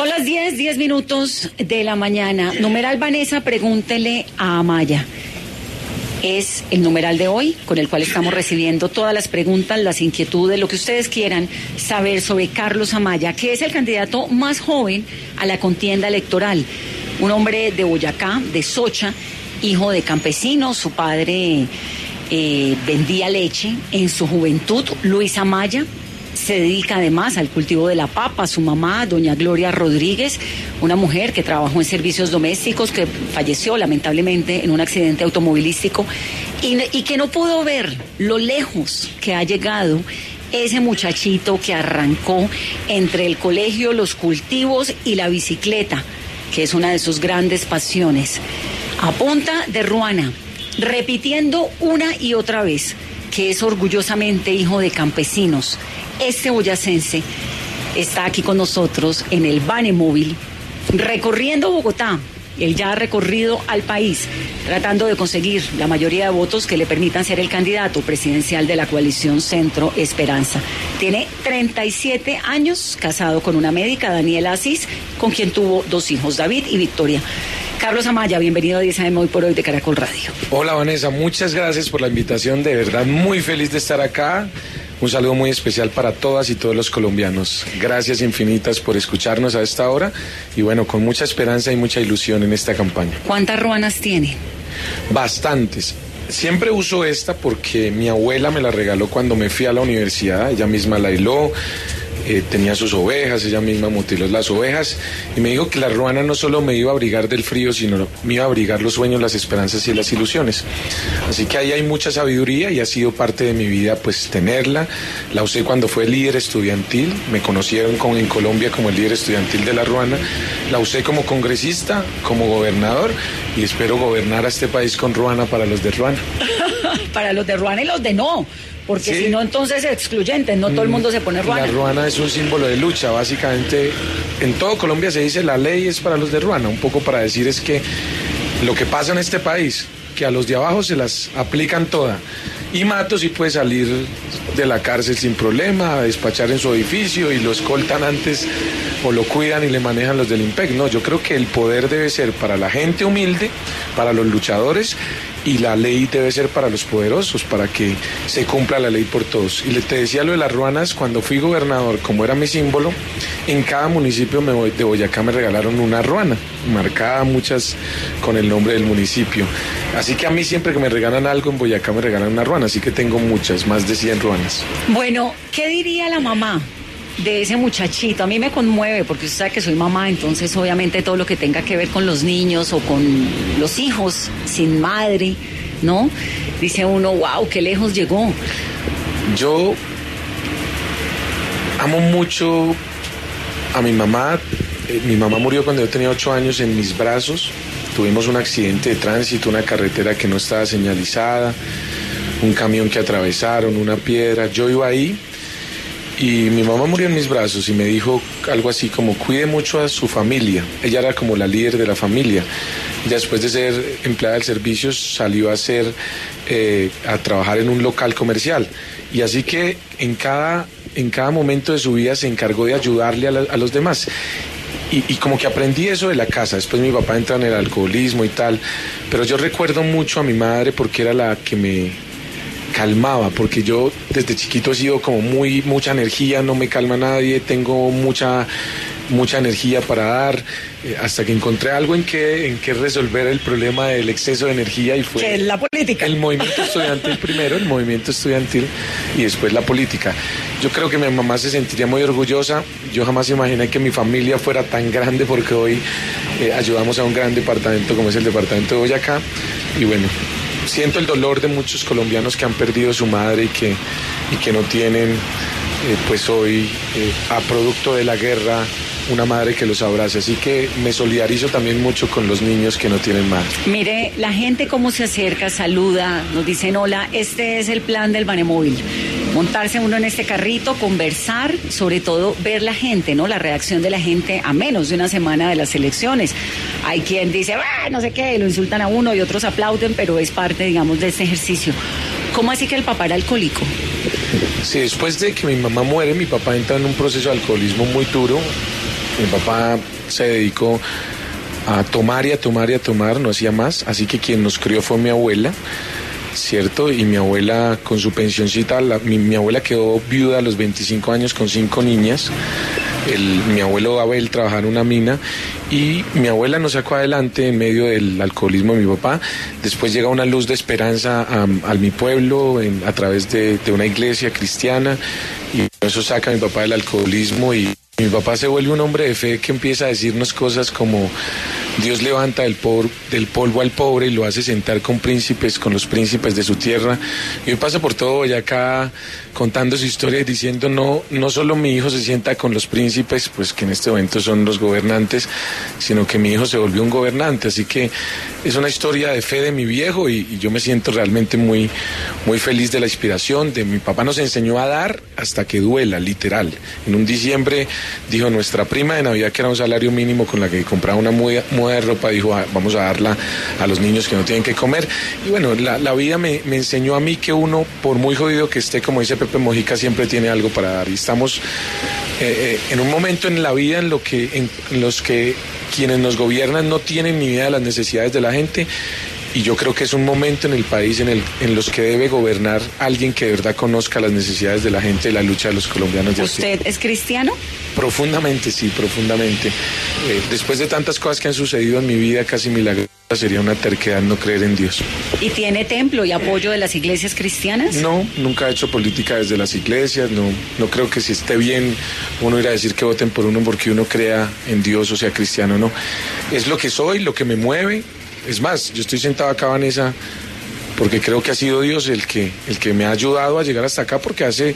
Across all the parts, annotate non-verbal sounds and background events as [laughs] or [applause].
Son las 10, 10 minutos de la mañana. Numeral Vanessa, pregúntele a Amaya. Es el numeral de hoy con el cual estamos recibiendo todas las preguntas, las inquietudes, lo que ustedes quieran saber sobre Carlos Amaya, que es el candidato más joven a la contienda electoral. Un hombre de Boyacá, de Socha, hijo de campesinos, su padre eh, vendía leche en su juventud. Luis Amaya se dedica además al cultivo de la papa. Su mamá, doña Gloria Rodríguez, una mujer que trabajó en servicios domésticos, que falleció lamentablemente en un accidente automovilístico y, que no pudo ver lo lejos que ha llegado ese muchachito que arrancó entre el colegio, los cultivos y la bicicleta, que es una de sus grandes pasiones. A punta de Ruana, repitiendo una y otra vez que es orgullosamente hijo de campesinos. Este boyacense está aquí con nosotros en el Bane Móvil, recorriendo Bogotá. Él ya ha recorrido al país, tratando de conseguir la mayoría de votos que le permitan ser el candidato presidencial de la coalición Centro Esperanza. Tiene 37 años, casado con una médica, Daniela Asís, con quien tuvo dos hijos, David y Victoria. Carlos Amaya, bienvenido a 10 AM hoy por hoy de Caracol Radio. Hola Vanessa, muchas gracias por la invitación, de verdad muy feliz de estar acá. Un saludo muy especial para todas y todos los colombianos. Gracias infinitas por escucharnos a esta hora y bueno, con mucha esperanza y mucha ilusión en esta campaña. ¿Cuántas ruanas tiene? Bastantes. Siempre uso esta porque mi abuela me la regaló cuando me fui a la universidad, ella misma la hiló eh, tenía sus ovejas, ella misma mutiló las ovejas y me dijo que la ruana no solo me iba a abrigar del frío, sino me iba a abrigar los sueños, las esperanzas y las ilusiones. Así que ahí hay mucha sabiduría y ha sido parte de mi vida pues tenerla. La usé cuando fue líder estudiantil, me conocieron con, en Colombia como el líder estudiantil de la ruana. La usé como congresista, como gobernador y espero gobernar a este país con ruana para los de ruana. [laughs] para los de ruana y los de no porque si no entonces es excluyente, no todo el mundo se pone ruana. La ruana es un símbolo de lucha, básicamente en todo Colombia se dice la ley es para los de ruana, un poco para decir es que lo que pasa en este país, que a los de abajo se las aplican toda. Y Mato sí puede salir de la cárcel sin problema, a despachar en su edificio y lo escoltan antes o lo cuidan y le manejan los del IMPEC. No, yo creo que el poder debe ser para la gente humilde, para los luchadores y la ley debe ser para los poderosos, para que se cumpla la ley por todos. Y le te decía lo de las ruanas, cuando fui gobernador, como era mi símbolo, en cada municipio de Boyacá me regalaron una ruana, marcada muchas con el nombre del municipio. Así que a mí siempre que me regalan algo en Boyacá me regalan una ruana, así que tengo muchas, más de 100 ruanas. Bueno, ¿qué diría la mamá? De ese muchachito. A mí me conmueve porque usted sabe que soy mamá, entonces obviamente todo lo que tenga que ver con los niños o con los hijos sin madre, ¿no? Dice uno, wow, qué lejos llegó. Yo amo mucho a mi mamá. Eh, mi mamá murió cuando yo tenía ocho años en mis brazos. Tuvimos un accidente de tránsito, una carretera que no estaba señalizada, un camión que atravesaron, una piedra. Yo iba ahí y mi mamá murió en mis brazos y me dijo algo así como cuide mucho a su familia. Ella era como la líder de la familia. Después de ser empleada del servicio salió a ser eh, a trabajar en un local comercial. Y así que en cada, en cada momento de su vida se encargó de ayudarle a, los demás. Y, y, como que aprendí eso de la casa. Después mi papá entra en el alcoholismo y tal. Pero yo recuerdo mucho a mi madre porque era la que me, calmaba, porque yo desde chiquito he sido como muy, mucha energía, no me calma nadie, tengo mucha, mucha energía para dar, eh, hasta que encontré algo en que, en que resolver el problema del exceso de energía y fue... la política. El movimiento estudiantil [laughs] primero, el movimiento estudiantil y después la política. Yo creo que mi mamá se sentiría muy orgullosa, yo jamás imaginé que mi familia fuera tan grande porque hoy eh, ayudamos a un gran departamento como es el departamento de Boyacá y bueno, siento el dolor de muchos colombianos que han perdido su madre y que, y que no tienen pues hoy a producto de la guerra una madre que los abrace. Así que me solidarizo también mucho con los niños que no tienen madre. Mire, la gente cómo se acerca, saluda, nos dicen hola, este es el plan del Banemóvil. Montarse uno en este carrito, conversar, sobre todo ver la gente, ¿no? La reacción de la gente a menos de una semana de las elecciones. Hay quien dice, ah, no sé qué, lo insultan a uno y otros aplauden, pero es parte, digamos, de este ejercicio. ¿Cómo así que el papá era alcohólico? Sí, después de que mi mamá muere, mi papá entra en un proceso de alcoholismo muy duro. Mi papá se dedicó a tomar y a tomar y a tomar, no hacía más, así que quien nos crió fue mi abuela. ¿Cierto? Y mi abuela con su pensioncita, mi, abuela quedó viuda a los 25 años con cinco niñas. mi abuelo Abel trabajaba en una mina y mi abuela nos sacó adelante en medio del alcoholismo de mi papá. Después llega una luz de esperanza a, mi pueblo a través de, de, una iglesia cristiana y eso saca a mi papá del alcoholismo y mi papá se vuelve un hombre de fe que empieza a decirnos cosas como Dios levanta del, del, polvo al pobre y lo hace sentar con príncipes, con los príncipes de su tierra. Y hoy pasa por todo acá contando su historia y diciendo no, no solo mi hijo se sienta con los príncipes, pues que en este momento son los gobernantes, sino que mi hijo se volvió un gobernante. Así que es una historia de fe de mi viejo y, y yo me siento realmente muy, muy feliz de la inspiración. De mi papá nos enseñó a dar hasta que duela, literal. En un diciembre dijo nuestra prima de Navidad que era un salario mínimo con la que compraba una muda de ropa, dijo, ah, vamos a darla a los niños que no tienen que comer. Y bueno, la, vida me, enseñó a mí que uno, por muy jodido que esté, como dice Pepe Mojica, siempre tiene algo para dar. Y estamos eh, eh, en un momento en la vida en, lo que, en los que quienes nos gobiernan no tienen ni idea de las necesidades de la gente y yo creo que es un momento en el país en, el, en los que debe gobernar alguien que de verdad conozca las necesidades de la gente y la lucha de los colombianos. De ¿Usted es cristiano? Profundamente, sí, profundamente. Eh, después de tantas cosas que han sucedido en mi vida, casi milagrosa, sería una terquedad no creer en Dios. ¿Y tiene templo y apoyo de las iglesias cristianas? No, nunca he hecho política desde las iglesias, no, no creo que si esté bien uno ir a decir que voten por uno porque uno crea en Dios o sea cristiano, no. Es lo que soy, lo que me mueve, es más, yo estoy sentado acá, Vanessa, porque creo que ha sido Dios el que, el que me ha ayudado a llegar hasta acá, porque hace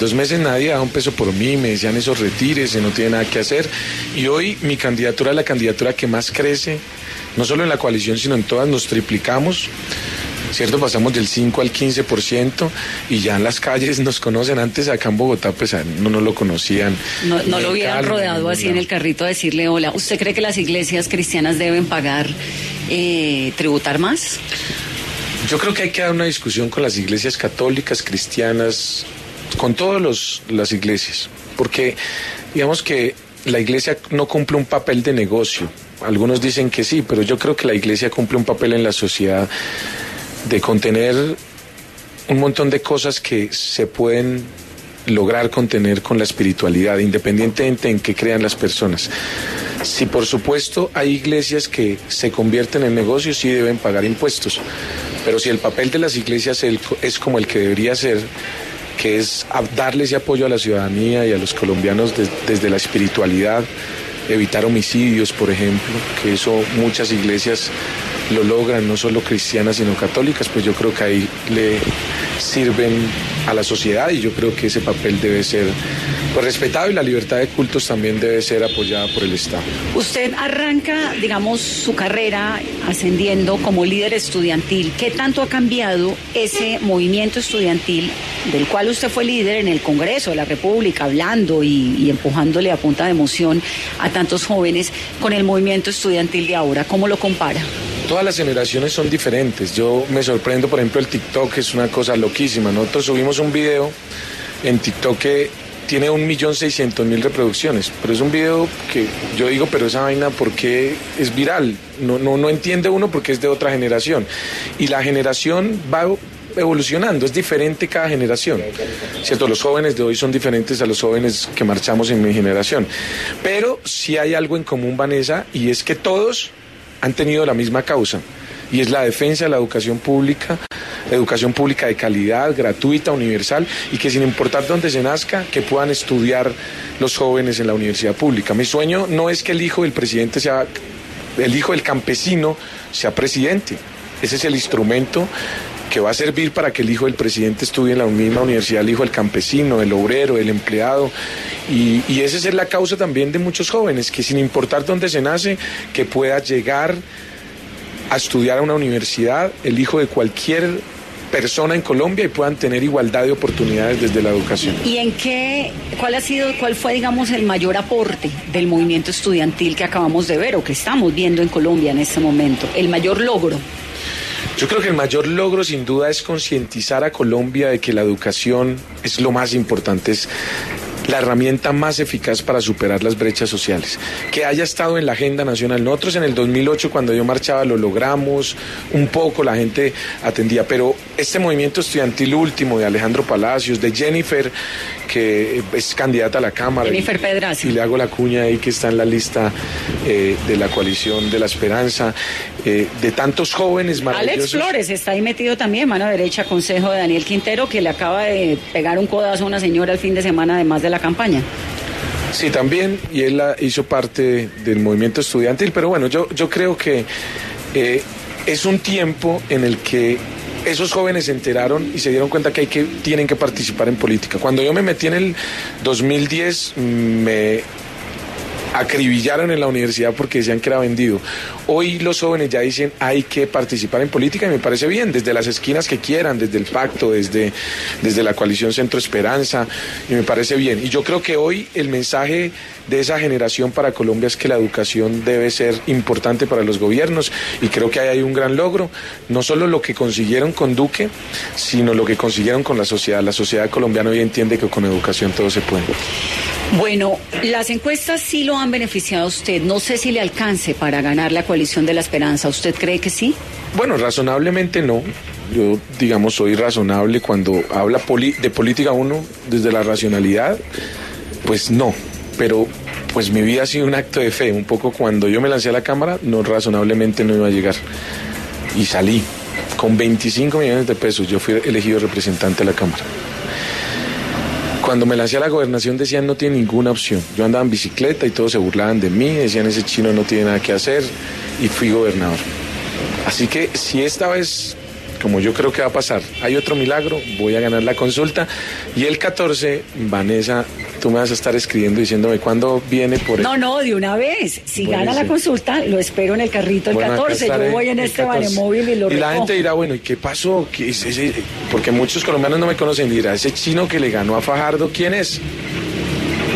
dos meses nadie daba un peso por mí, me decían esos retires, no tiene nada que hacer. Y hoy mi candidatura es la candidatura que más crece, no solo en la coalición, sino en todas, nos triplicamos. ¿Cierto? Pasamos del 5 al 15% y ya en las calles nos conocen. Antes acá en Bogotá, pues no, no lo conocían. No, no lo hubieran rodeado así en el carrito a decirle hola. ¿Usted cree que las iglesias cristianas deben pagar, eh, tributar más? Yo creo que hay que dar una discusión con las iglesias católicas, cristianas, con todas las iglesias, porque digamos que la iglesia no cumple un papel de negocio. Algunos dicen que sí, pero yo creo que la iglesia cumple un papel en la sociedad de contener un montón de cosas que se pueden lograr contener con la espiritualidad, independientemente en qué crean las personas. Si por supuesto hay iglesias que se convierten en negocios, sí deben pagar impuestos, pero si el papel de las iglesias es como el que debería ser, que es darle ese apoyo a la ciudadanía y a los colombianos desde la espiritualidad, evitar homicidios, por ejemplo, que eso muchas iglesias lo logran, no solo cristianas, sino católicas, pues yo creo que ahí le sirven a la sociedad y yo creo que ese papel debe ser pues, respetado y la libertad de cultos también debe ser apoyada por el Estado. Usted arranca, digamos, su carrera ascendiendo como líder estudiantil. ¿Qué tanto ha cambiado ese movimiento estudiantil del cual usted fue líder en el Congreso de la República, hablando y, y empujándole a punta de emoción a tantos jóvenes con el movimiento estudiantil de ahora? ¿Cómo lo compara? Todas las generaciones son diferentes. Yo me sorprendo, por ejemplo, el TikTok es una cosa loquísima. Nosotros subimos un video en TikTok que tiene un millón seiscientos mil reproducciones, pero es un video que yo digo, pero esa vaina, ¿por qué es viral? No, no, no entiende uno porque es de otra generación. Y la generación va evolucionando, es diferente cada generación. ¿Cierto? Los jóvenes de hoy son diferentes a los jóvenes que marchamos en mi generación. Pero sí hay algo en común, Vanessa, y es que todos han tenido la misma causa y es la defensa de la educación pública, educación pública de calidad, gratuita, universal y que sin importar dónde se nazca, que puedan estudiar los jóvenes en la universidad pública. Mi sueño no es que el hijo del presidente sea, el hijo del campesino sea presidente. Ese es el instrumento que va a servir para que el hijo del presidente estudie en la misma universidad, el hijo del campesino, el obrero, el empleado. Y, y esa es la causa también de muchos jóvenes, que sin importar dónde se nace, que pueda llegar a estudiar a una universidad, el hijo de cualquier persona en Colombia y puedan tener igualdad de oportunidades desde la educación. ¿Y en qué, cuál ha sido, cuál fue, digamos, el mayor aporte del movimiento estudiantil que acabamos de ver o que estamos viendo en Colombia en este momento? El mayor logro. Yo creo que el mayor logro sin duda es concientizar a Colombia de que la educación es lo más importante, es la herramienta más eficaz para superar las brechas sociales. Que haya estado en la agenda nacional. Nosotros en el 2008 cuando yo marchaba lo logramos, un poco la gente atendía, pero este movimiento estudiantil último de Alejandro Palacios, de Jennifer, que es candidata a la Cámara. Jennifer Pedraza. Y le hago la cuña ahí que está en la lista eh, de la coalición de la esperanza, eh, de tantos jóvenes maravillosos. Alex Flores está ahí metido también, mano derecha, consejo de Daniel Quintero, que le acaba de pegar un codazo a una señora el fin de semana, además de la campaña. Sí, también, y él hizo parte del movimiento estudiantil, pero bueno, yo, yo creo que eh, es un tiempo en el que esos jóvenes se enteraron y se dieron cuenta que, hay que tienen que participar en política. Cuando yo me metí en el 2010, me acribillaron en la universidad porque decían que era vendido. Hoy los jóvenes ya dicen hay que participar en política y me parece bien, desde las esquinas que quieran, desde el pacto, desde, desde la coalición Centro Esperanza, y me parece bien. Y yo creo que hoy el mensaje de esa generación para Colombia es que la educación debe ser importante para los gobiernos y creo que ahí hay un gran logro, no solo lo que consiguieron con Duque, sino lo que consiguieron con la sociedad. La sociedad colombiana hoy entiende que con educación todo se puede. Bueno, las encuestas sí lo han beneficiado a usted. No sé si le alcance para ganar la coalición de la esperanza. ¿Usted cree que sí? Bueno, razonablemente no. Yo, digamos, soy razonable cuando habla de política uno desde la racionalidad. Pues no, pero pues mi vida ha sido un acto de fe. Un poco cuando yo me lancé a la Cámara, no razonablemente no iba a llegar. Y salí con 25 millones de pesos. Yo fui elegido representante de la Cámara. Cuando me lancé a la gobernación decían no tiene ninguna opción. Yo andaba en bicicleta y todos se burlaban de mí, decían ese chino no tiene nada que hacer y fui gobernador. Así que si esta vez, como yo creo que va a pasar, hay otro milagro, voy a ganar la consulta y el 14, Vanessa tú me vas a estar escribiendo diciéndome cuándo viene por No, no, de una vez. Si gana la consulta, lo espero en el carrito el 14. Yo voy en este móvil y lo Y la gente dirá, bueno, ¿y qué pasó? ¿Qué es ese? Porque muchos colombianos no me conocen. Dirá, ese chino que le ganó a Fajardo, ¿quién es?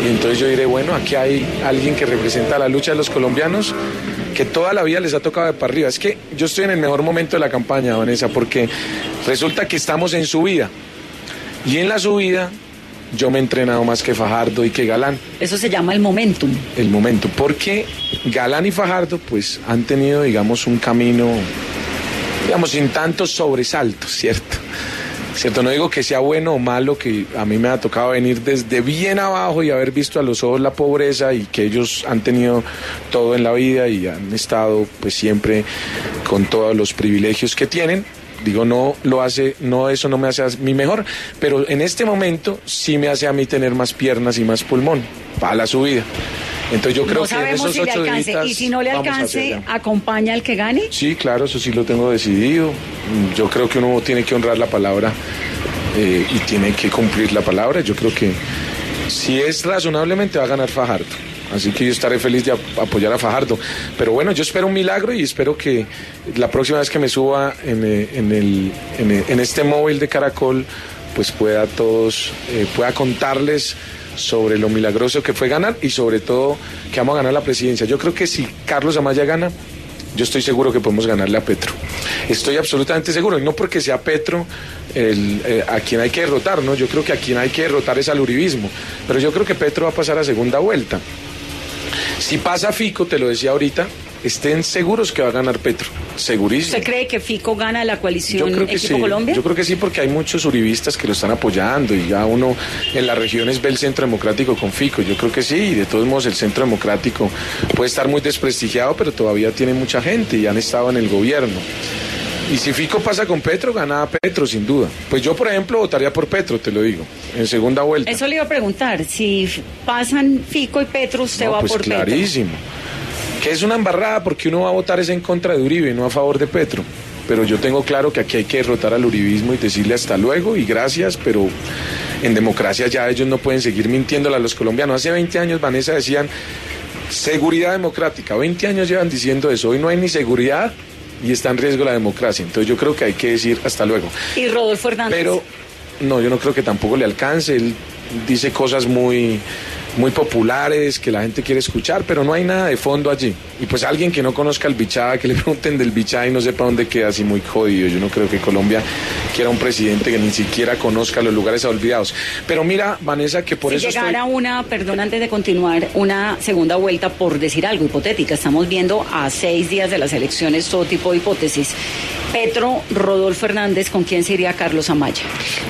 Y entonces yo diré, bueno, aquí hay alguien que representa la lucha de los colombianos que toda la vida les ha tocado de para arriba. Es que yo estoy en el mejor momento de la campaña, Vanessa, porque resulta que estamos en subida. Y en la subida yo me he entrenado más que Fajardo y que Galán. Eso se llama el momentum. El momentum, porque Galán y Fajardo pues han tenido, digamos, un camino, digamos, sin tantos sobresaltos, ¿cierto? ¿Cierto? No digo que sea bueno o malo, que a mí me ha tocado venir desde bien abajo y haber visto a los ojos la pobreza y que ellos han tenido todo en la vida y han estado pues siempre con todos los privilegios que tienen, Digo, no lo hace, no, eso no me hace a mí mejor, pero en este momento sí me hace a mí tener más piernas y más pulmón para la subida. Entonces yo creo que en esos si ocho días Y si no le alcance, ¿acompaña al que gane? Sí, claro, eso sí lo tengo decidido. Yo creo que uno tiene que honrar la palabra eh, y tiene que cumplir la palabra. Yo creo que si es razonablemente va a ganar Fajardo. Así que yo estaré feliz de apoyar a Fajardo. Pero bueno, yo espero un milagro y espero que la próxima vez que me suba en, eh, el, en, este móvil de Caracol, pues pueda todos, eh, pueda contarles sobre lo milagroso que fue ganar y sobre todo que vamos a ganar la presidencia. Yo creo que si Carlos Amaya gana, yo estoy seguro que podemos ganarle a Petro. Estoy absolutamente seguro, y no porque sea Petro eh, a quien hay que derrotar, ¿no? Yo creo que a quien hay que derrotar es al uribismo, pero yo creo que Petro va a pasar a segunda vuelta. Si pasa Fico, te lo decía ahorita, estén seguros que va a ganar Petro. Segurísimo. ¿Usted cree que Fico gana la coalición Yo creo que sí. Colombia? Yo creo que sí, porque hay muchos uribistas que lo están apoyando y ya uno en las regiones ve el centro democrático con Fico. Yo creo que sí, y de todos modos el centro democrático puede estar muy desprestigiado, pero todavía tiene mucha gente y han estado en el gobierno. Y si Fico pasa con Petro, gana Petro, sin duda. Pues yo, por ejemplo, votaría por Petro, te lo digo, en segunda vuelta. Eso le iba a preguntar. Si pasan Fico y Petro, usted va pues por clarísimo. Que es una embarrada porque uno va a votar es en contra de Uribe y no a favor de Petro. pero yo tengo claro que aquí hay que derrotar al uribismo y decirle hasta luego y gracias, pero en democracia ya ellos no pueden seguir mintiéndole a los colombianos. Hace 20 años, Vanessa, decían seguridad democrática. 20 años llevan diciendo eso. Hoy no hay ni seguridad y está en riesgo la democracia. Entonces yo creo que hay que decir hasta luego. ¿Y Rodolfo Hernández? Pero no, yo no creo que tampoco le alcance. Él dice cosas muy muy populares que la gente quiere escuchar, pero no hay nada de fondo allí. Y pues alguien que no conozca el Bichá, que le [laughs] pregunten del Bichá y no sepa dónde queda, así muy jodido. Yo no creo que Colombia quiera un presidente que ni siquiera conozca los lugares olvidados. Pero mira, Vanessa, que por si eso. llegara estoy... una, perdón, antes de continuar, una segunda vuelta, por decir algo hipotética, estamos viendo a seis días de las elecciones todo tipo de hipótesis. Petro, Rodolfo Hernández, ¿con quién se iría Carlos Amaya?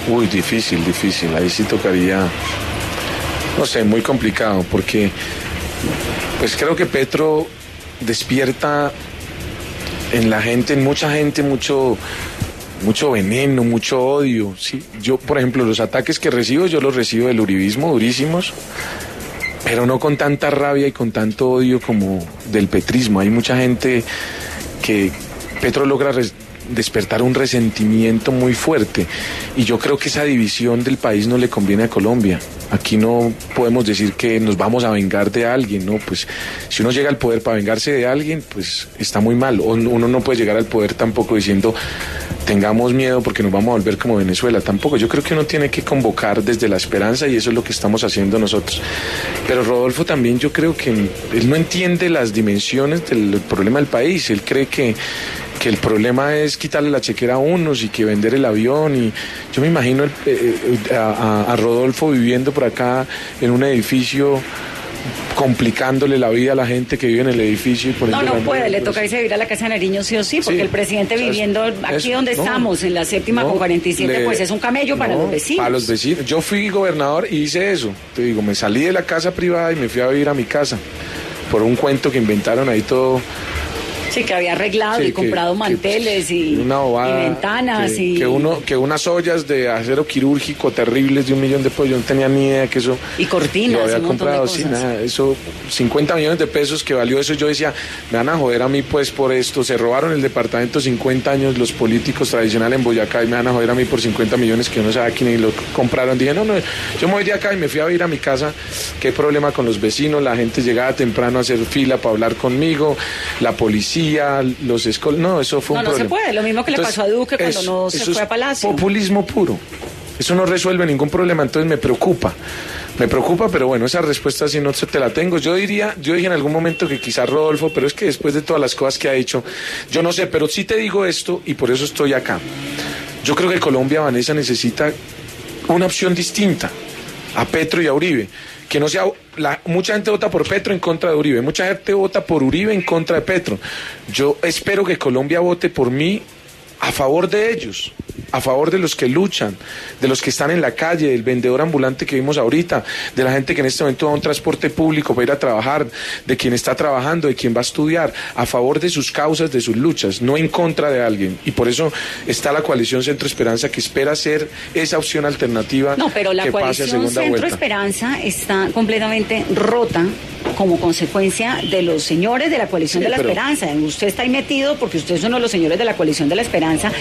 Uy, difícil, difícil. Ahí sí tocaría no sé, muy complicado, porque pues creo que Petro despierta en la gente, en mucha gente, mucho, mucho veneno, mucho odio. ¿sí? Yo, por ejemplo, los ataques que recibo, yo los recibo del uribismo, durísimos, pero no con tanta rabia y con tanto odio como del petrismo. Hay mucha gente que Petro logra despertar un resentimiento muy fuerte y yo creo que esa división del país no le conviene a Colombia. Aquí no podemos decir que nos vamos a vengar de alguien, ¿no? Pues si uno llega al poder para vengarse de alguien, pues está muy mal. Uno no puede llegar al poder tampoco diciendo tengamos miedo porque nos vamos a volver como Venezuela. Tampoco. Yo creo que uno tiene que convocar desde la esperanza y eso es lo que estamos haciendo nosotros. Pero Rodolfo también yo creo que él no entiende las dimensiones del problema del país. Él cree que que el problema es quitarle la chequera a unos y que vender el avión. Y yo me imagino el, eh, a, a, Rodolfo viviendo por acá en un edificio complicándole la vida a la gente que vive en el edificio. Y por no, no puede, le toca irse a vivir a la Casa de Nariño sí o sí, porque sí, el presidente viviendo aquí donde no, estamos, en la séptima no, con 47, le, pues es un camello para los vecinos. Para los vecinos. Yo fui gobernador y hice eso. Te digo, me salí de la casa privada y me fui a vivir a mi casa. Por un cuento que inventaron ahí todo Sí, que había arreglado sí, y comprado manteles que, y, y, ventanas que, y... Que, uno, que unas ollas de acero quirúrgico terribles de un millón de pesos, yo no tenía ni idea que eso... Y cortinas, lo había un comprado, sí, nada, eso, 50 millones de pesos que valió eso, yo decía, me van a joder a mí pues por esto, se robaron el departamento 50 años los políticos tradicionales en Boyacá y me van a joder a mí por 50 millones que uno sabe quién lo compraron. Dije, no, no, yo me voy de acá y me fui a ir a mi casa, qué problema con los vecinos, la gente llegaba temprano a hacer fila para hablar conmigo, la policía, los escol... No, eso fue no, un no problema. No se puede, lo mismo que Entonces, le pasó a Duque cuando no se fue a Palacio. populismo puro. Eso no resuelve ningún problema, entonces me preocupa. Me preocupa, pero bueno, esa respuesta si no te la tengo. Yo diría, yo dije en algún momento que quizás Rodolfo, pero es que después de todas las cosas que ha hecho, yo no sé, pero sí te digo esto y por eso estoy acá. Yo creo que Colombia, Vanessa, necesita una opción distinta a Petro y a Uribe. Que no sea, la, mucha gente vota por Petro en contra de Uribe, mucha gente vota por Uribe en contra de Petro. Yo espero que Colombia vote por mí a favor de ellos, a favor de los que luchan, de los que están en la calle, del vendedor ambulante que vimos ahorita, de la gente que en este momento va a un transporte público para ir a trabajar, de quien está trabajando, de quien va a estudiar, a favor de sus causas, de sus luchas, no en contra de alguien. Y por eso está la coalición Centro Esperanza que espera ser esa opción alternativa. No, pero la que pase a coalición Centro vuelta. Esperanza está completamente rota como consecuencia de los señores de la coalición Sí, de la pero- esperanza. Usted está ahí metido porque usted es uno de los señores de la coalición de la esperanza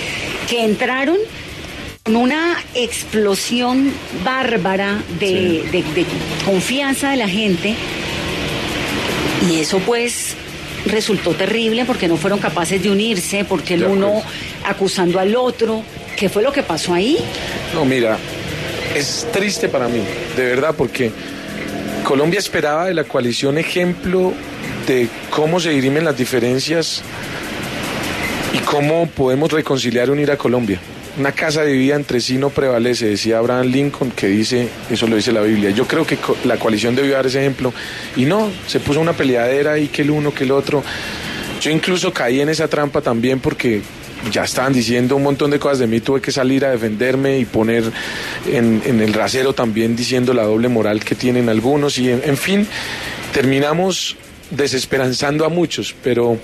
que entraron con una explosión bárbara de, de- de confianza de la gente y eso pues resultó terrible porque no fueron capaces de unirse, porque el uno acuerdo. acusando al otro. ¿Qué fue lo que pasó ahí? No, mira, es triste para mí, de verdad, porque Colombia esperaba de la coalición ejemplo de cómo se dirimen las diferencias y cómo podemos reconciliar y unir a Colombia. Una casa dividida entre sí no prevalece, decía Abraham Lincoln, que dice, eso lo dice la Biblia. Yo creo que la coalición debió dar ese ejemplo. Y no, se puso una peleadera ahí que el uno, que el otro. Yo incluso caí en esa trampa también porque ya estaban diciendo un montón de cosas de mí, tuve que salir a defenderme y poner en, en el rasero también diciendo la doble moral que tienen algunos y en, en fin, terminamos desesperanzando a muchos, pero,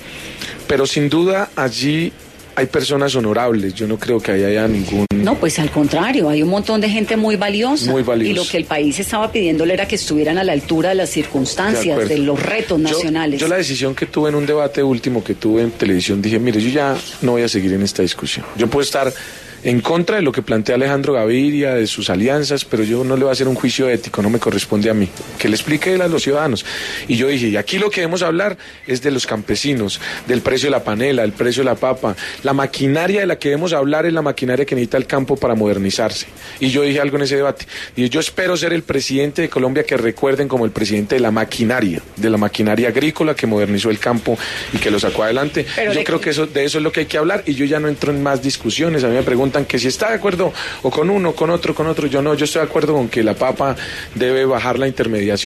pero sin duda allí hay personas honorables, yo no creo que ahí haya ningún... No, pues al contrario, hay un montón de gente muy valiosa. Muy valiosa. Y lo que el país estaba pidiéndole era que estuvieran a la altura de las circunstancias, de, los retos Yo- nacionales. Yo, la decisión que tuve en un debate último que tuve en televisión, dije, mire, yo ya no voy a seguir en esta discusión. Yo puedo estar en contra de lo que plantea Alejandro Gaviria, de sus alianzas, pero yo no le voy a hacer un juicio ético, no me corresponde a mí. Que le explique él a los ciudadanos. Y yo dije, y aquí lo que debemos hablar es de los campesinos, del precio de la panela, el precio de la papa. La maquinaria de la que debemos hablar es la maquinaria que necesita el campo para modernizarse. Y yo dije algo en ese debate. Y yo espero ser el presidente de Colombia que recuerden como el presidente de la maquinaria, de la maquinaria agrícola que modernizó el campo y que lo sacó adelante. Pero yo creo que eso, de eso es lo que hay que hablar y yo ya no entro en más discusiones. A mí me preguntan que si está de acuerdo o con uno, con otro, con otro. Yo no, yo estoy de acuerdo con que la papa debe bajar la intermediación.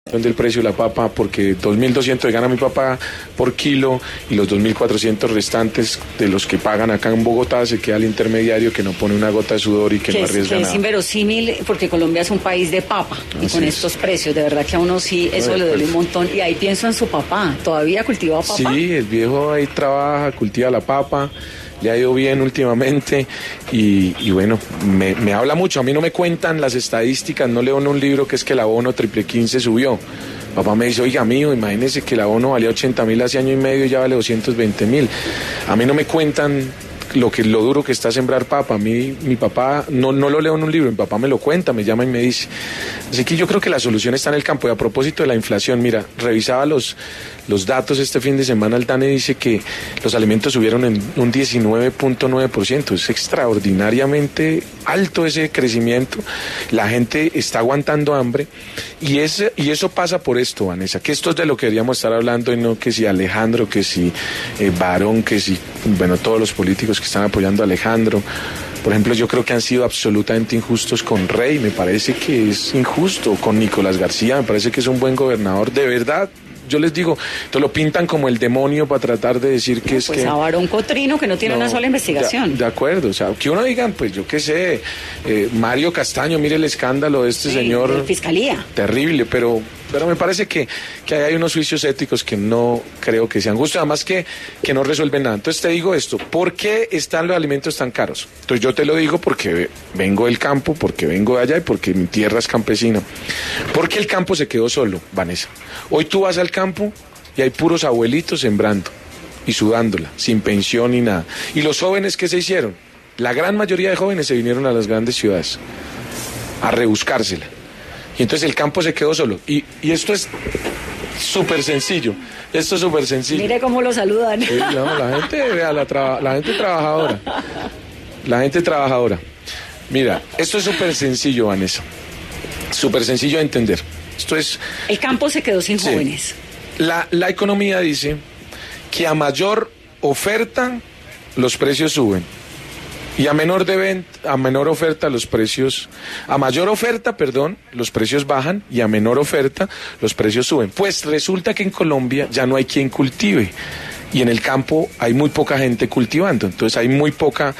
Del precio de la papa porque 2.200 gana mi papá por kilo y los 2.400 restantes de los que pagan acá en Bogotá se queda el intermediario que no pone una gota de sudor y que, que no es, arriesga que es nada. inverosímil porque Colombia es un país de papa y con es. estos precios, de verdad que a uno sí, eso le duele un montón. Y ahí pienso en su papá, ¿todavía cultiva papa? Sí, el viejo ahí trabaja, cultiva la papa, le ha ido bien últimamente y, bueno, me, me habla mucho. A mí no me cuentan las estadísticas, no leo en un libro que es que el abono triple 15 subió. Papá me dice, oiga, amigo, imagínese que el abono valía 80 mil hace año y medio y ya vale 220 mil. A mí no me cuentan lo que lo duro que está sembrar papa. A mí, mi papá, no, no lo leo en un libro, mi papá me lo cuenta, me llama y me dice. Así que yo creo que la solución está en el campo. Y a propósito de la inflación, mira, revisaba los, los datos este fin de semana, el DANE dice que los alimentos subieron en un 19.9%. Es extraordinariamente alto ese crecimiento. La gente está aguantando hambre. Y, ese, y eso pasa por esto, Vanessa, que esto es de lo que deberíamos estar hablando y no que si Alejandro, que si eh, que si, bueno, todos los políticos que están apoyando a Alejandro. Por ejemplo, yo creo que han sido absolutamente injustos con Rey, me parece que es injusto, con Nicolás García, me parece que es un buen gobernador, de verdad. Yo les digo, te lo pintan como el demonio para tratar de decir que es Pues que... a Barón Cotrino que no tiene No, una sola investigación. De, de acuerdo, o sea, que uno digan, pues yo qué sé, eh, Mario Castaño, mire el escándalo de este Sí, señor. de Fiscalía. Terrible, pero, pero me parece que, que hay unos juicios éticos que no creo que sean justos, además que, que no resuelven nada. Entonces te digo esto, ¿por qué están los alimentos tan caros? Entonces yo te lo digo porque vengo del campo, porque vengo de allá y porque mi tierra es campesina. Porque el campo se quedó solo, Vanessa. Hoy tú vas al campo y hay puros abuelitos sembrando y sudándola, sin pensión ni nada. ¿Y los jóvenes qué se hicieron? La gran mayoría de jóvenes se vinieron a las grandes ciudades a rebuscársela. Y entonces el campo se quedó solo. Y, y esto es súper sencillo. Esto es súper sencillo. Mire cómo lo saludan. No, la [laughs] gente, vea, la, traba- la gente trabajadora. La gente trabajadora. Mira, esto es súper sencillo, Vanessa. Súper sencillo de entender. Esto es El campo se quedó sin Sí. jóvenes. la, la economía dice que a mayor oferta los precios suben y a menor de ven- a menor oferta los precios a mayor oferta, perdón, los precios bajan y a menor oferta los precios suben. Pues resulta que en Colombia ya no hay quien cultive y en el campo hay muy poca gente cultivando, entonces hay muy poca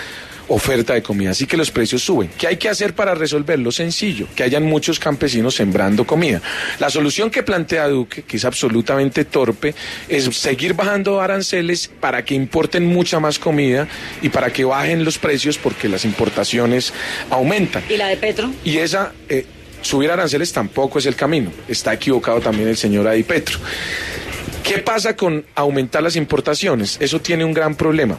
oferta de comida, así que los precios suben. ¿Qué hay que hacer para resolverlo? Sencillo, que hayan muchos campesinos sembrando comida. La solución que plantea Duque, que es absolutamente torpe, es seguir bajando aranceles para que importen mucha más comida y para que bajen los precios porque las importaciones aumentan. ¿Y la de Petro? Y esa, eh, subir aranceles tampoco es el camino. Está equivocado también el señor Adi Petro. ¿Qué pasa con aumentar las importaciones? Eso tiene un gran problema.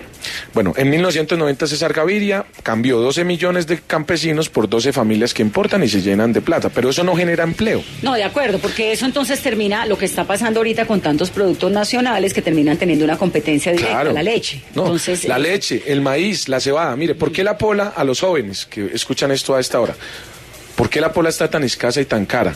Bueno, en 1990 César Gaviria cambió 12 millones de campesinos por 12 familias que importan y se llenan de plata, pero eso no genera empleo. No, de acuerdo, porque eso entonces termina lo que está pasando ahorita con tantos productos nacionales que terminan teniendo una competencia directa, Claro. la leche. No, entonces, la leche, el maíz, la cebada. Mire, ¿por qué la pola a los jóvenes que escuchan esto a esta hora? ¿Por qué la pola está tan escasa y tan cara?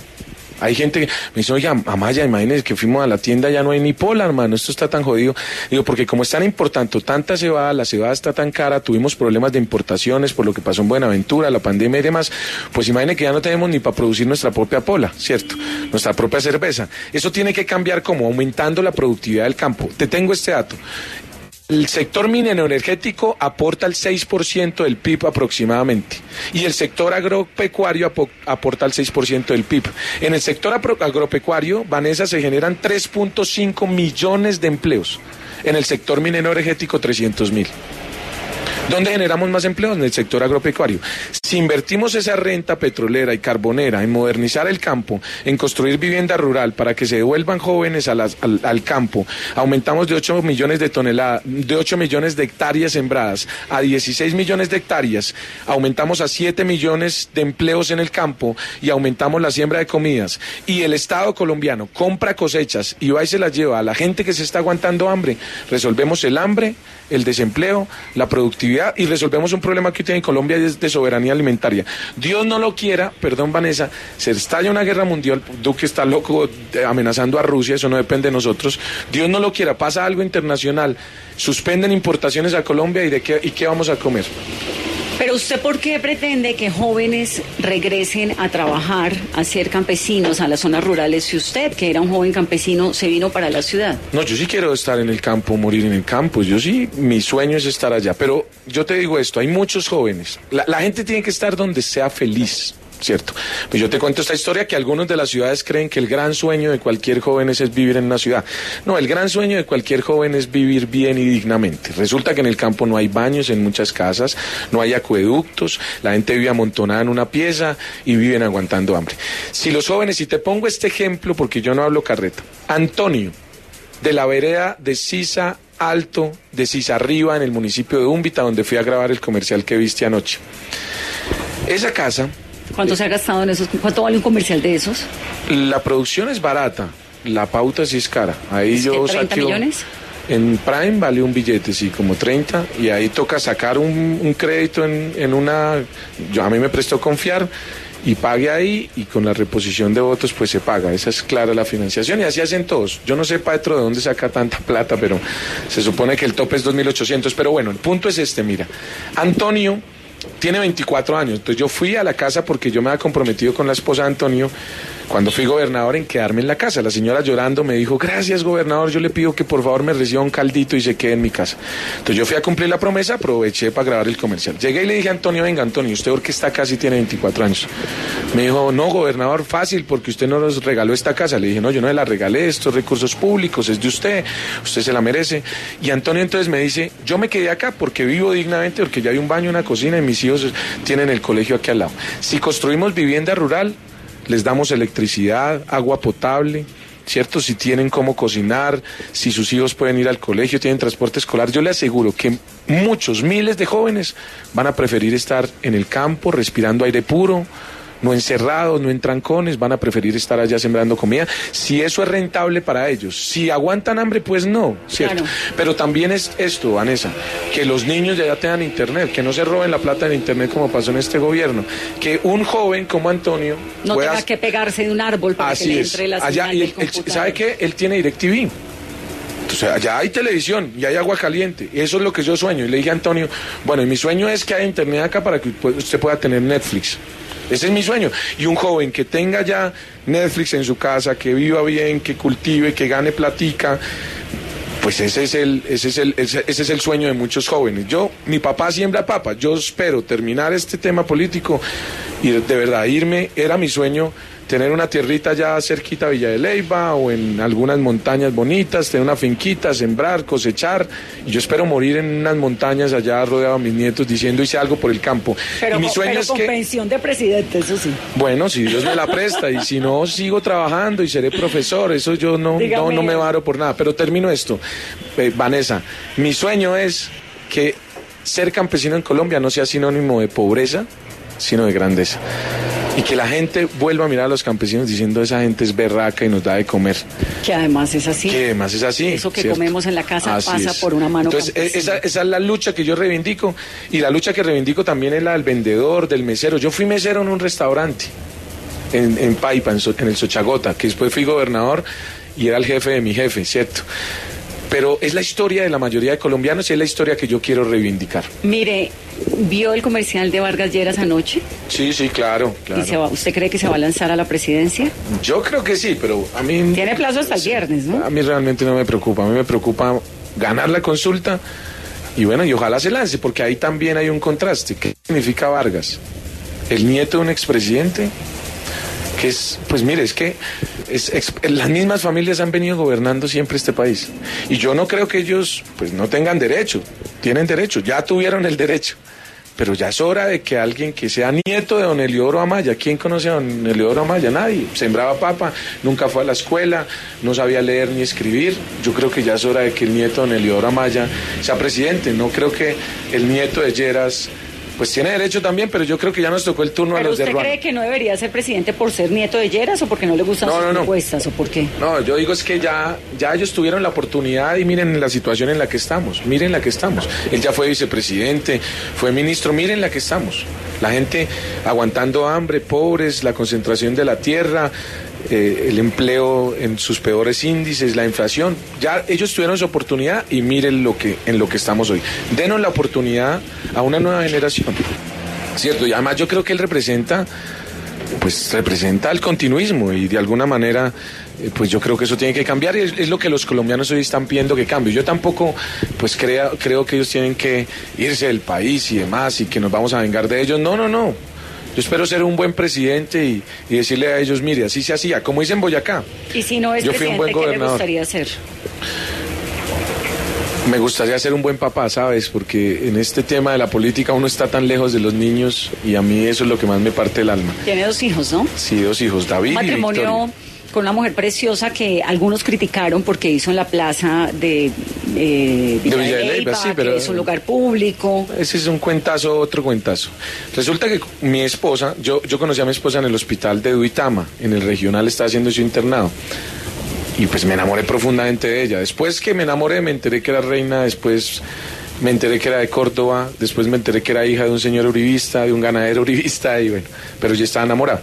Hay gente que me dice, oiga, Amaya, imagínese que fuimos a la tienda, ya no hay ni pola, hermano, esto está tan jodido. Digo, porque como es tan importante, tanta cebada, la cebada está tan cara, tuvimos problemas de importaciones por lo que pasó en Buenaventura, la pandemia y demás, pues imagínese que ya no tenemos ni para producir nuestra propia pola, ¿cierto? Nuestra propia cerveza. Eso tiene que cambiar como aumentando la productividad del campo. Te tengo este dato. El sector minero energético aporta el 6% del PIB aproximadamente y el sector agropecuario apo- aporta el 6% del PIB. En el sector agropecuario, Vanessa, se generan 3.5 millones de empleos. En el sector minero energético, 300 mil. ¿Dónde generamos más empleos? En el sector agropecuario. Si invertimos esa renta petrolera y carbonera en modernizar el campo, en construir vivienda rural para que se devuelvan jóvenes al, al campo, aumentamos de 8 millones de toneladas, de 8 millones de hectáreas sembradas a 16 millones de hectáreas, aumentamos a 7 millones de empleos en el campo y aumentamos la siembra de comidas. Y el Estado colombiano compra cosechas y va y se las lleva a la gente que se está aguantando hambre. Resolvemos el hambre, el desempleo, la productividad y resolvemos un problema que tiene en Colombia y es de soberanía alimentaria. Dios no lo quiera, perdón Vanessa, se estalla una guerra mundial, Duque está loco amenazando a Rusia, eso no depende de nosotros. Dios no lo quiera, pasa algo internacional, suspenden importaciones a Colombia y de qué, y qué vamos a comer. Pero usted, ¿por qué pretende que jóvenes regresen a trabajar, a ser campesinos a las zonas rurales si usted, que era un joven campesino, se vino para la ciudad? No, yo sí quiero estar en el campo, morir en el campo. Yo sí, mi sueño es estar allá. Pero yo te digo esto, hay muchos jóvenes. La, la gente tiene que estar donde sea feliz. ¿Cierto? Pues yo te cuento esta historia que algunos de las ciudades creen que el gran sueño de cualquier joven es, vivir en una ciudad. No, el gran sueño de cualquier joven es vivir bien y dignamente. Resulta que en el campo no hay baños en muchas casas, no hay acueductos, la gente vive amontonada en una pieza y viven aguantando hambre. Si los jóvenes, y te pongo este ejemplo porque yo no hablo carreta, Antonio, de la vereda de Sisa Alto, de Sisa Arriba, en el municipio de Úmbita, donde fui a grabar el comercial que viste anoche. Esa casa, ¿Cuánto se ha gastado en esos? ¿Cuánto vale un comercial de esos? la producción es barata, la pauta sí es cara. Ahí ¿Es yo que 30 saqueo- millones? En Prime vale un billete, sí, como 30, y ahí toca sacar un, un crédito en, en una... Yo, a mí me prestó confiar y pague ahí y con la reposición de votos pues se paga. Esa es clara la financiación y así hacen todos. Yo no sé, Petro, de dónde saca tanta plata, pero se supone que el tope es 2.800. Pero bueno, el punto es este, mira. Antonio tiene 24 años, entonces yo fui a la casa porque yo me había comprometido con la esposa de Antonio cuando fui gobernador en quedarme en la casa. La señora llorando me dijo, gracias gobernador, yo le pido que por favor me reciba un caldito y se quede en mi casa. Entonces yo fui a cumplir la promesa, aproveché para grabar el comercial. Llegué y le dije a Antonio, venga Antonio, usted porque está casi tiene 24 años. Me dijo, no gobernador, fácil, porque usted no nos regaló esta casa. Le dije, no, yo no la regalé, estos recursos públicos, es de usted, usted se la merece. Y Antonio entonces me dice, yo me quedé acá porque vivo dignamente, porque ya hay un baño, una cocina y mis hijos tienen el colegio aquí al lado. Si construimos vivienda rural, les damos electricidad, agua potable, ¿cierto? Si tienen cómo cocinar, si sus hijos pueden ir al colegio, tienen transporte escolar, yo le aseguro que muchos, miles de jóvenes van a preferir estar en el campo, respirando aire puro, no encerrados, no en trancones, van a preferir estar allá sembrando comida. Si eso es rentable para ellos, si aguantan hambre, pues no, ¿cierto? Claro. Pero también es esto, Vanessa, que los niños ya tengan internet, que no se roben la plata del internet como pasó en este gobierno, que un joven como Antonio No pueda- tenga que pegarse de un árbol para que le es. entre la Allá, y él- computador. ¿Sabe qué? Él tiene DirecTV. Sea, allá hay televisión y hay agua caliente. Y eso es lo que yo sueño. Y le dije a Antonio, bueno, y mi sueño es que haya internet acá para que usted pueda tener Netflix. Ese es mi sueño. Y un joven que tenga ya Netflix en su casa, que viva bien, que cultive, que gane platica, pues ese es el, ese es el, ese, ese es el sueño de muchos jóvenes. Yo, mi papá siembra papa. Yo espero terminar este tema político y de, de verdad irme. Era mi sueño tener una tierrita ya cerquita a Villa de Leyva o en algunas montañas bonitas, tener una finquita, sembrar, cosechar. Y yo espero morir en unas montañas allá rodeado a mis nietos diciendo hice algo por el campo. Pero, y mi sueño pero es con que pensión de presidente, eso sí. bueno, si Dios me la [laughs] presta y si no, sigo trabajando y seré profesor. Eso yo no, no, no me varo por nada. Pero termino esto. Eh, Vanessa, mi sueño es que ser campesino en Colombia no sea sinónimo de pobreza, sino de grandeza. Y que la gente vuelva a mirar a los campesinos diciendo esa gente es berraca y nos da de comer. Que además es así. Que además es así. Eso que ¿cierto? comemos en la casa Así pasa es. por una mano Entonces, campesina. esa, esa es la lucha que yo reivindico. Y la lucha que reivindico también es la del vendedor, del mesero. Yo fui mesero en un restaurante. en, en Paipa, en, So- en el Sochagota, que después fui gobernador y era el jefe de mi jefe, ¿cierto? Pero es la historia de la mayoría de colombianos y es la historia que yo quiero reivindicar. Mire, ¿vio el comercial de Vargas Lleras anoche? Sí, sí, claro, ¿Y claro. se va- ¿Usted cree que se va a lanzar a la presidencia? Yo creo que sí, pero a mí... Tiene plazo hasta el viernes, ¿no? A mí realmente no me preocupa, a mí me preocupa ganar la consulta y bueno, y ojalá se lance, porque ahí también hay un contraste. ¿Qué significa Vargas? El nieto de un expresidente, es, pues mire, es que las mismas familias han venido gobernando siempre este país. Y yo no creo que ellos pues no tengan derecho, tienen derecho, ya tuvieron el derecho. Pero ya es hora de que alguien que sea nieto de don Eliodoro Amaya, ¿quién conoce a don Eliodoro Amaya? Nadie. Sembraba papa, nunca fue a la escuela, no sabía leer ni escribir. Yo creo que ya es hora de que el nieto de don Eliodoro Amaya sea presidente. No creo que el nieto de Lleras, pues tiene derecho también, pero yo creo que ya nos tocó el turno a ¿Pero los de usted cree que no debería ser presidente por ser nieto de Lleras o porque no le gustan No, sus no, no. propuestas o por qué? No, yo digo es que ya, ya ellos tuvieron la oportunidad y miren la situación en la que estamos, miren la que estamos. Él ya fue vicepresidente, fue ministro, miren la que estamos. La gente aguantando hambre, pobres, la concentración de la tierra, eh, el empleo en sus peores índices, la inflación. Ya ellos tuvieron su oportunidad y miren lo que, en lo que estamos hoy. Denos la oportunidad a una nueva generación. Cierto, y además yo creo que él representa pues representa el continuismo y de alguna manera eh, pues yo creo que eso tiene que cambiar y es, es lo que los colombianos hoy están pidiendo que cambie. Yo tampoco pues crea, creo que ellos tienen que irse del país y demás y que nos vamos a vengar de ellos. No, no, no. Yo espero ser un buen presidente y, y decirle a ellos, mire, así se hacía, como dicen Boyacá. Y si no es Yo fui un buen ¿qué le gustaría ser? Me gustaría ser un buen papá, ¿sabes? Porque en este tema de la política uno está tan lejos de los niños y a mí eso es lo que más me parte el alma. Tiene dos hijos, ¿no? Sí, dos hijos, David Un matrimonio con una mujer preciosa que algunos criticaron porque hizo en la plaza de, eh, Villa De Villa de Leyva, Leyva, sí, que pero- es un lugar público. Ese es un cuentazo, otro cuentazo. Resulta que mi esposa, yo, yo conocí a mi esposa en el hospital de Duitama, en el regional estaba haciendo su internado. Y pues me enamoré profundamente de ella. Después que me enamoré, me enteré que era reina, después me enteré que era de Córdoba, después me enteré que era hija de un señor uribista, de un ganadero uribista, y bueno, pero yo estaba enamorada.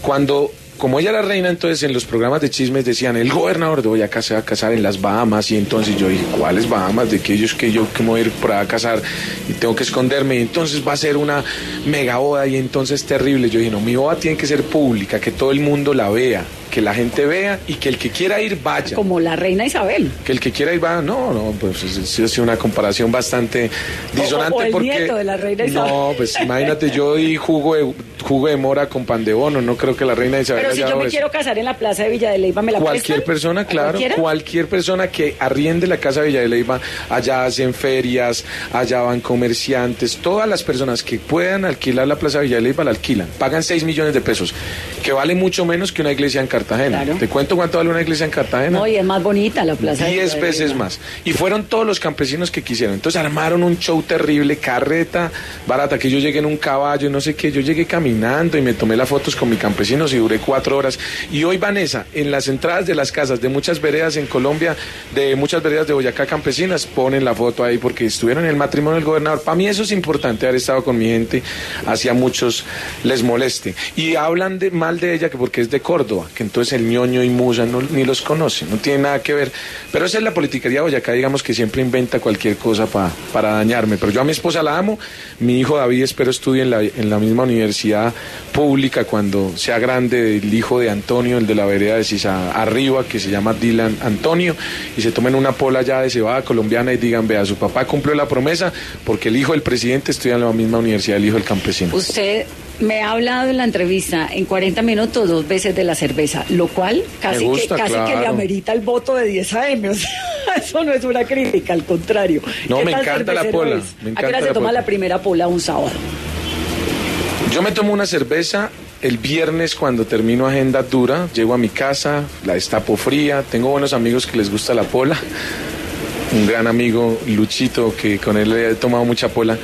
Cuando, como ella era reina, entonces en los programas de chismes decían, el gobernador de Boyacá se va a casar en las Bahamas, y entonces yo dije, ¿cuáles Bahamas? De que ellos que yo que me voy a ir por ahí a casar y tengo que esconderme, y entonces va a ser una mega boda, y entonces terrible. Yo dije, no, mi boda tiene que ser pública, que todo el mundo la vea, que la gente vea y que el que quiera ir vaya. Como la reina Isabel. Que el que quiera ir va, no, no, pues es, es- es una comparación bastante disonante o el porque nieto de la reina Isabel. no, pues imagínate yo di jugo de jugo de mora con pan de bono, no creo que la reina Isabel Pero si haya yo me eso. quiero casar en la plaza de Villa de Leyva, ¿me la Cualquier prestan? persona, ¿A claro, cualquier persona que arriende la casa de Villa de Leyva, allá hacen ferias, allá van comerciantes, todas las personas que puedan alquilar la plaza de Villa de Leyva la alquilan, pagan 6 millones de pesos, que vale mucho menos que una iglesia en Cartagena. Claro. ¿Te cuento cuánto vale una iglesia en Cartagena? No, y es más bonita la plaza Diez de veces más. Y fueron todos los campesinos que quisieron. Entonces armaron un show terrible, carreta barata, que yo llegué en un caballo, no sé qué. Yo llegué caminando y me tomé las fotos con mis campesinos y duré cuatro horas. Y hoy, Vanessa, en las entradas de las casas de muchas veredas en Colombia, de muchas veredas de Boyacá campesinas, ponen la foto ahí porque estuvieron en el matrimonio del gobernador. Para mí eso es importante, haber estado con mi gente, hacia muchos les moleste. Y hablan de, mal de ella que porque es de Córdoba, que entonces el ñoño y Musa ni los conoce, no tiene nada que ver. Pero esa es la politiquería de Boyacá, digamos que siempre inventa cualquier cosa pa- para dañarme. Pero yo a mi esposa la amo, mi hijo David espero estudie en la, en la misma universidad pública cuando sea grande, el hijo de Antonio, el de la vereda de Sisa arriba, que se llama Dylan Antonio, y se tomen una pola ya de cebada colombiana y digan, vea, su papá cumplió la promesa porque el hijo del presidente estudia en la misma universidad, el hijo del campesino. Usted me ha hablado en la entrevista en 40 minutos dos veces de la cerveza, lo cual casi, gusta, que, casi que le amerita el voto de 10 AM. O sea, [laughs] eso no es una crítica, al contrario. No, ¿Qué me encanta la pola, ¿A encanta qué hora se toma pola. la primera pola un sábado? Yo me tomo una cerveza el viernes cuando termino agenda dura, llego a mi casa, la destapo fría, tengo buenos amigos que les gusta la pola, un gran amigo Luchito que con él he tomado mucha pola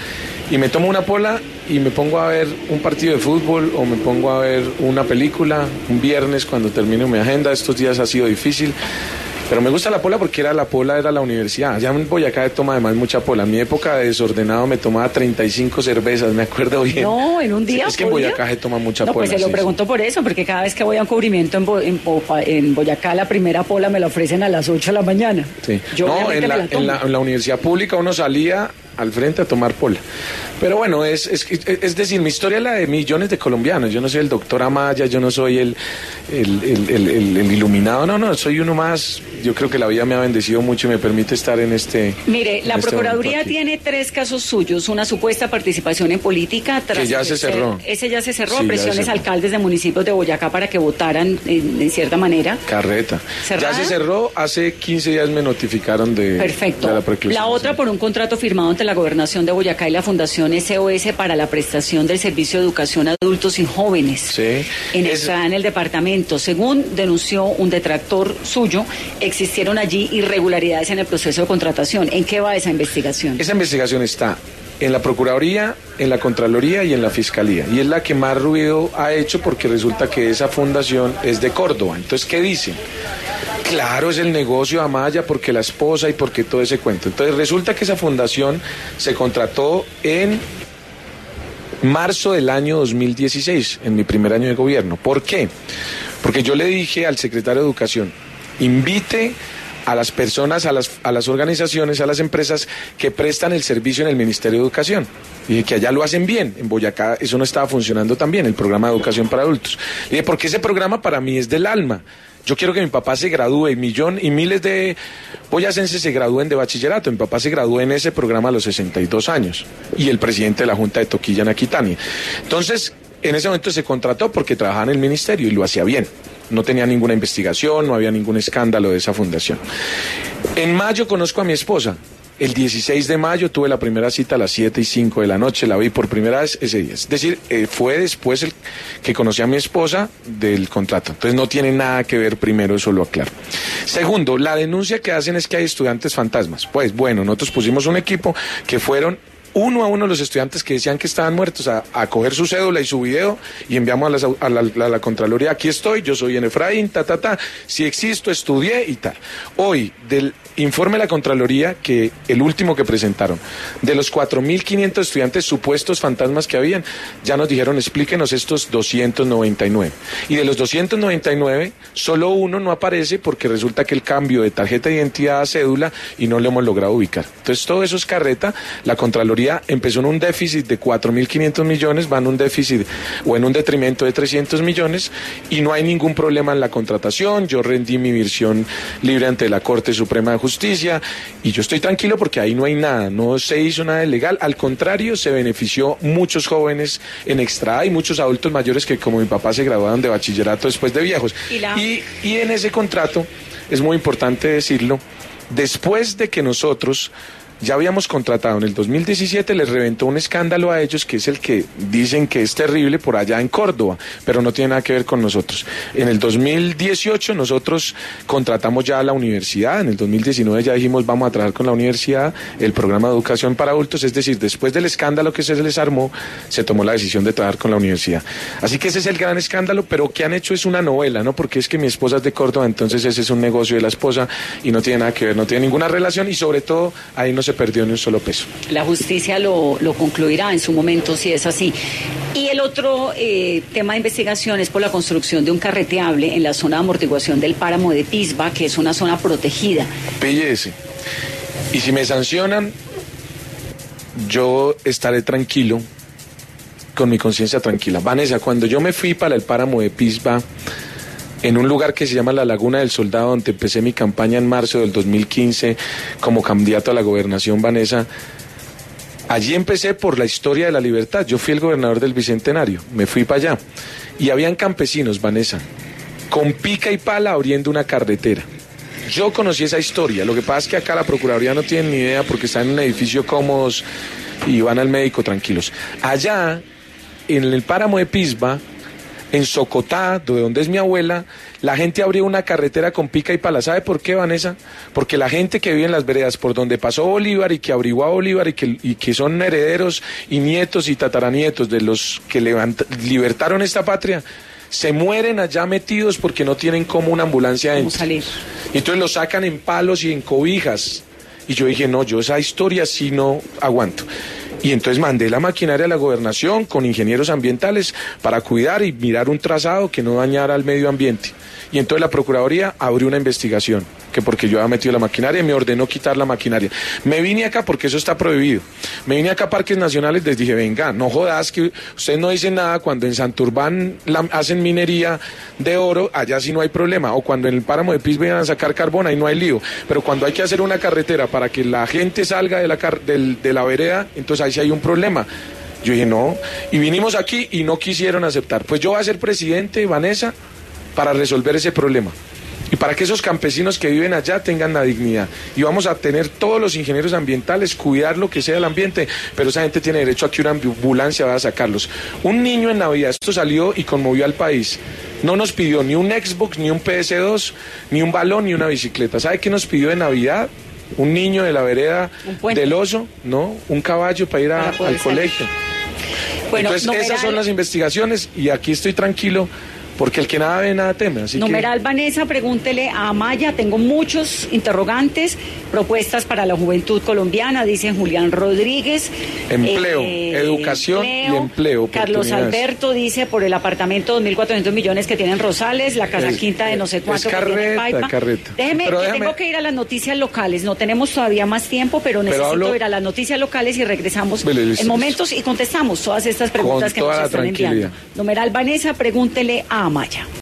y me tomo una pola y me pongo a ver un partido de fútbol o me pongo a ver una película un viernes cuando termino mi agenda, estos días ha sido difícil Pero me gusta la pola porque era la pola, era la universidad. Ya en Boyacá toma además mucha pola. En mi época de desordenado me tomaba 35 cervezas, me acuerdo bien. No, en un día. Sí, es que en. Boyacá se toma mucha no, pola. Pues se lo sí, pregunto por eso, porque cada vez que voy a un cubrimiento en, Bo- en, en Boyacá, la primera pola me la ofrecen a las 8 de la mañana. Sí. Yo no, en me la, la en, tomo. la, en la universidad pública uno salía al frente a tomar pola. Pero bueno, es, es, es decir, mi historia es la de millones de colombianos. Yo no soy el doctor Amaya, yo no soy el, el, el- el- el- el iluminado, no, no, soy uno más. Yo creo que la vida me ha bendecido mucho y me permite estar en este... Mire, la este Procuraduría tiene tres casos suyos. Una supuesta participación en política. Tras Que ya se cerró. Ese ya se cerró. Sí, presiones se cerró. alcaldes de municipios de Boyacá para que votaran en, en cierta manera. Carreta. ¿Cerrada? Ya se cerró, hace 15 días me notificaron de, Perfecto. de la La, preclusión. otra por un contrato firmado entre la Gobernación de Boyacá y la Fundación SOS para la prestación del servicio de educación a adultos y jóvenes. Sí. En, Es- en el departamento. Según denunció un detractor suyo, existieron allí irregularidades en el proceso de contratación. ¿En qué va esa investigación? Esa investigación está en la Procuraduría, en la Contraloría y en la Fiscalía. Y es la que más ruido ha hecho porque resulta que esa fundación es de Córdoba. Entonces, ¿qué dicen? Claro, es el negocio Amaya porque la esposa y porque todo ese cuento. Entonces, resulta que esa fundación se contrató en marzo del año 2016, en mi primer año de gobierno. ¿Por qué? Porque yo le dije al secretario de Educación, invite a las personas, a las, a las organizaciones, a las empresas que prestan el servicio en el Ministerio de Educación. Y que allá lo hacen bien. En Boyacá eso no estaba funcionando tan bien, el programa de educación para adultos. Dije, porque ese programa para mí es del alma. Yo quiero que mi papá se gradúe y millón y miles de boyacenses se gradúen de bachillerato. Mi papá se graduó en ese programa a los 62 años y el presidente de la Junta de Toquilla Aquitania. Entonces, en ese momento se contrató porque trabajaba en el ministerio y lo hacía bien. No tenía ninguna investigación, no había ningún escándalo de esa fundación. En mayo conozco a mi esposa. El 16 de mayo tuve la primera cita a las 7 y 5 de la noche, la vi por primera vez ese día. Es decir, eh, fue después el que conocí a mi esposa del contrato. Entonces no tiene nada que ver primero, eso lo aclaro. Segundo, la denuncia que hacen es que hay estudiantes fantasmas. Pues bueno, nosotros pusimos un equipo que fueron uno a uno los estudiantes que decían que estaban muertos a, coger su cédula y su video y enviamos a, las la Contraloría, aquí estoy, yo soy en Efraín, ta, ta, ta, si existo, estudié y tal. Hoy, del informe de la Contraloría, que el último que presentaron, de los 4.500 estudiantes supuestos fantasmas que habían, ya nos dijeron, explíquenos estos 299. Y de los 299, solo uno no aparece porque resulta que el cambio de tarjeta de identidad a cédula y no lo hemos logrado ubicar. Entonces, todo eso es carreta. La Contraloría empezó en un déficit de 4.500 millones, va en un déficit o en un detrimento de 300 millones y no hay ningún problema en la contratación. Yo rendí mi versión libre ante la Corte Suprema de Justicia y yo estoy tranquilo porque ahí no hay nada, no se hizo nada ilegal. Al contrario, se benefició muchos jóvenes en extra y muchos adultos mayores que como mi papá se graduaron de bachillerato después de viejos. Y la- y, y en ese contrato, es muy importante decirlo, después de que nosotros ya habíamos contratado en el 2017, les reventó un escándalo a ellos que es el que dicen que es terrible por allá en Córdoba, pero no tiene nada que ver con nosotros. En el 2018 nosotros contratamos ya a la universidad, en el 2019 ya dijimos vamos a trabajar con la universidad, el programa de educación para adultos, es decir, después del escándalo que se les armó, se tomó la decisión de trabajar con la universidad. Así que ese es el gran escándalo, pero que han hecho es una novela, ¿no? Porque es que mi esposa es de Córdoba, entonces ese es un negocio de la esposa y no tiene nada que ver, no tiene ninguna relación y sobre todo ahí no se perdió ni un solo peso. La justicia lo, lo concluirá en su momento si es así. Y el otro eh, tema de investigación es por la construcción de un carreteable en la zona de amortiguación del páramo de Pisba, que es una zona protegida. Pille ese. Y si me sancionan, yo estaré tranquilo, con mi conciencia tranquila. Vanessa, cuando yo me fui para el páramo de Pisba, en un lugar que se llama la Laguna del Soldado, donde empecé mi campaña en marzo del 2015 como candidato a la gobernación, Vanessa, allí empecé por la historia de la libertad. Yo fui el gobernador del Bicentenario, me fui para allá. Y habían campesinos, Vanessa, con pica y pala abriendo una carretera. Yo conocí esa historia. Lo que pasa es que acá la Procuraduría no tiene ni idea porque están en un edificio cómodos y van al médico tranquilos. Allá, en el páramo de Pisba, en Socotá, de donde es mi abuela, la gente abrió una carretera con pica y pala. ¿Sabe por qué, Vanessa? Porque la gente que vive en las veredas por donde pasó Bolívar y que abrigó a Bolívar y que, y que son herederos y nietos y tataranietos de los que levant- libertaron esta patria, se mueren allá metidos porque no tienen como una ambulancia ¿Cómo dentro. salir? Y entonces los sacan en palos y en cobijas. Y yo dije, no, yo esa historia sí no aguanto. Y entonces mandé la maquinaria a la gobernación con ingenieros ambientales para cuidar y mirar un trazado que no dañara al medio ambiente. Y entonces la Procuraduría abrió una investigación, que porque yo había metido la maquinaria y me ordenó quitar la maquinaria. Me vine acá porque eso está prohibido. Me vine acá a Parques Nacionales, les dije, venga, no jodas que ustedes no dicen nada cuando en Santurbán hacen minería de oro, allá sí no hay problema. O cuando en el páramo de Pis vayan a sacar carbón, ahí no hay lío. Pero cuando hay que hacer una carretera para que la gente salga de la, car- del- de la vereda, entonces ahí sí hay un problema. Yo dije, no. Y vinimos aquí y no quisieron aceptar. Pues yo voy a ser presidente, Vanessa, para resolver ese problema. Y para que esos campesinos que viven allá tengan la dignidad. Y vamos a tener todos los ingenieros ambientales, cuidar lo que sea el ambiente, pero esa gente tiene derecho a que una ambulancia vaya a sacarlos. Un niño en Navidad, esto salió y conmovió al país. No nos pidió ni un Xbox, ni un PS2, ni un balón, ni una bicicleta. ¿Sabe qué nos pidió de Navidad? Un niño de la vereda del oso, ¿no? Un caballo para ir a- Para poder al salir. colegio. Bueno, Entonces, esas son las investigaciones y aquí estoy tranquilo porque el que nada ve, nada teme. Así que- numeral Vanessa, pregúntele a Amaya. Tengo muchos interrogantes, propuestas para la juventud colombiana, dice Julián Rodríguez. Eh, Empleo, educación y empleo, Carlos. Alberto dice por el apartamento 2.400 millones que tienen Rosales, la casa Es- quinta de no sé es cuánto que tiene carreta, Paipa. carreta. Déjeme, Pero que déjame- tengo que ir a las noticias locales. No tenemos todavía más tiempo, pero necesito hablo- ir a las noticias locales y regresamos Vale, listo, en momentos y contestamos todas estas preguntas que nos están enviando. Numeral Vanessa, pregúntele a Amaya.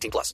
18 plus.